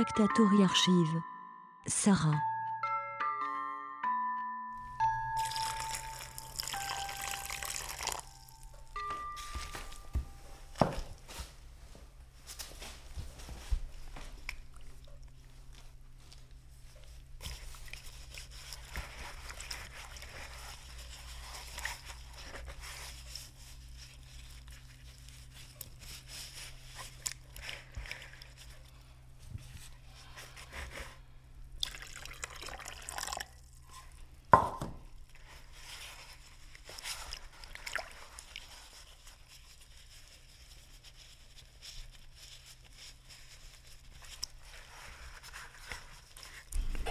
Factatori Archive. Sarah.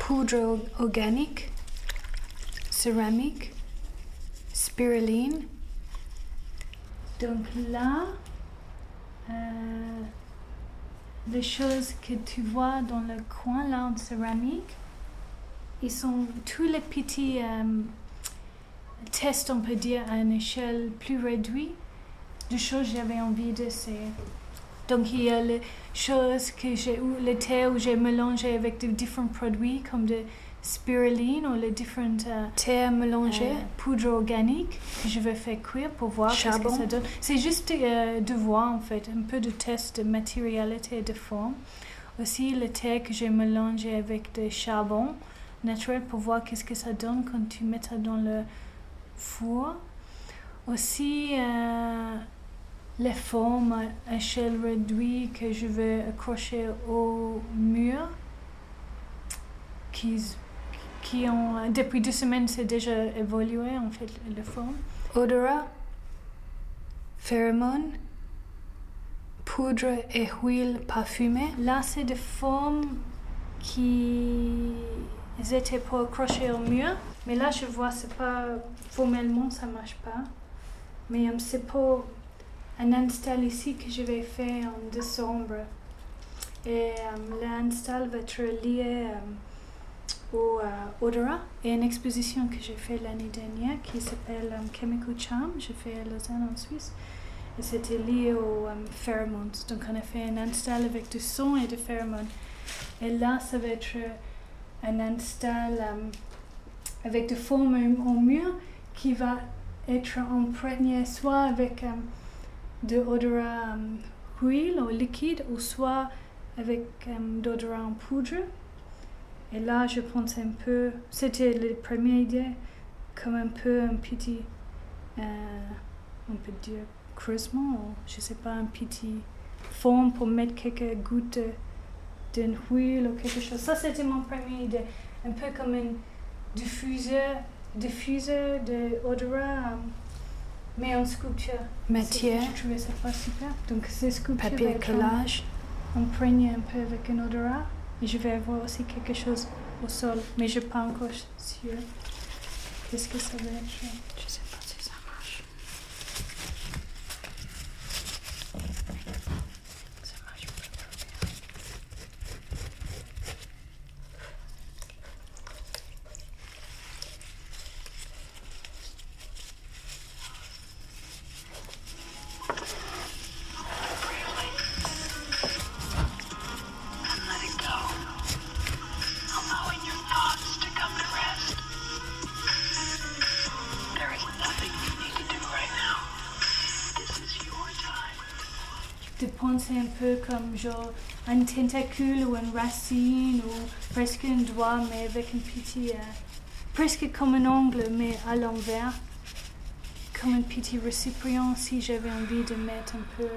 Poudre organique, céramique, spiruline. Donc là, euh, les choses que tu vois dans le coin là en céramique, ils sont tous les petits euh, tests, on peut dire, à une échelle plus réduite de choses que j'avais envie d'essayer. Donc il y a les choses que j'ai ou les thés où j'ai mélangé avec de différents produits comme de spiruline ou les différentes euh, thés mélangés, poudre organique que je vais faire cuire pour voir ce que Charbon. ça donne. C'est juste euh, de voir en fait, un peu de test de matérialité et de forme. Aussi le thé que j'ai mélangé avec des charbons naturels pour voir qu'est-ce que ça donne quand tu mets ça dans le four. Aussi euh, les formes à échelle réduite que je vais accrocher au mur qui, qui ont depuis deux semaines c'est déjà évolué en fait les formes. Odorat phéromone poudre et huile parfumée. Là c'est des formes qui étaient pour accrocher au mur. Mais là je vois c'est pas formellement ça marche pas. Mais euh, c'est pour un install ici que je vais faire en décembre. Et euh, l'install va être lié euh, au euh, odorat et une exposition que j'ai fait l'année dernière qui s'appelle Chemical Charm. J'ai fait à Lausanne en Suisse. Et c'était lié aux pheromones. Donc on a fait un install avec du son et de phéromones. Et là, ça va être un install avec des formes au mur qui va être imprégné soit avec euh, de odorat euh, huile ou liquide ou soit avec euh, d'odorat en poudre. Et là, je pense un peu, c'était la première idée, comme un peu un petit, euh, on peut dire, creusement, ou je sais pas, un petit forme pour mettre quelques gouttes d'une huile ou quelque chose. Ça, c'était mon première idée, un peu comme un diffuseur, diffuseur d'odorat, euh, mais en sculpture. Matière, Je trouvais ça pas super. Donc, ces sculptures papier collage. imprégné un peu avec un odorat. Et je vais avoir aussi quelque chose au sol, mais je ne suis pas encore sûre. Qu'est-ce que ça va être Je sais De penser un peu comme genre un tentacule ou une racine ou presque un doigt, mais avec un petit. euh, presque comme un ongle, mais à l'envers. Comme un petit récipient si j'avais envie de mettre un peu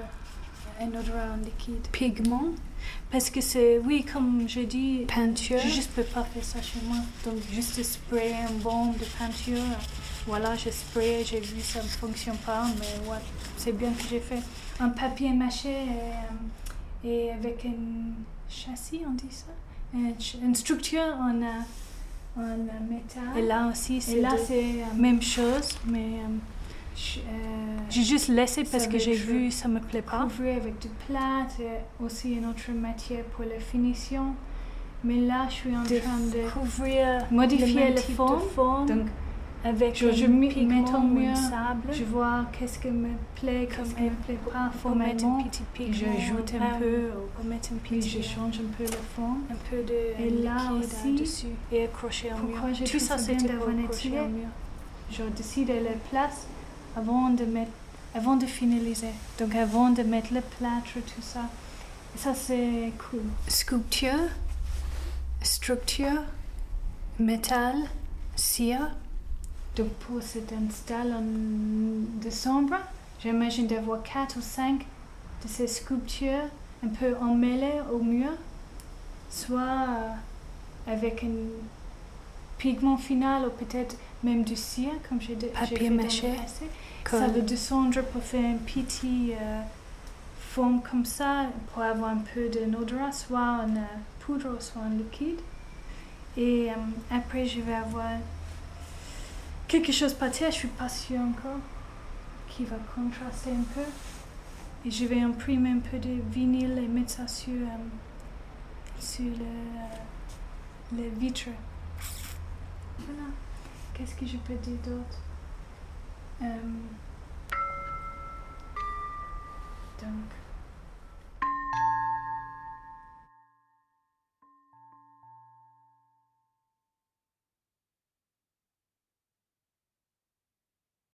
un odorat en liquide. Pigment, Parce que c'est, oui, comme je dis, peinture? Je juste peux pas faire ça chez moi. Donc juste sprayer un bombe de peinture. Voilà, je spray, j'ai vu ça ne fonctionne pas, mais ouais, c'est bien que j'ai fait. Un papier mâché et, euh, et avec un châssis, on dit ça Une, structure en, euh, en métal. Et là aussi, c'est de- c'est, euh, même chose, mais j'ai juste laissé parce que j'ai vu ça me plaît pas. couvrir avec du plâtre et aussi une autre matière pour la finition. Mais là, je suis en De train de couvrir modifier la forme. Donc, avec Je- je pigment mieux, sable. Je vois qu'est-ce qui me plaît, qu'est-ce qui me plaît pas mettre formellement. un peu, puis je change un peu le fond. un peu de Et là aussi, dessus et accrocher pourquoi mur. j'ai Tout ça c'était pour d'avoir accrocher nettoyé. en mur. Je décide la place avant de mettre, avant de finaliser. Donc avant de mettre le plâtre, tout ça. Et ça c'est cool. Sculpture, structure, métal, cire. Pour cet install en décembre, j'imagine d'avoir quatre ou cinq de ces sculptures un peu emmêlées au mur, soit euh, avec un pigment final ou peut-être même du cire, comme j'ai de- Papier le mâché, colle. Ça va descendre pour faire une petite euh, forme comme ça, pour avoir un peu d'un odorat, soit en euh, poudre, soit en liquide. Et euh, après, je vais avoir quelque chose pâté, je suis pas sûre encore, qui va contraster un peu. Et je vais imprimer un peu de vinyle et mettre ça sur, euh, sur le, euh, les vitres. Voilà. Qu'est-ce que je peux dire d'autre? Euh, donc.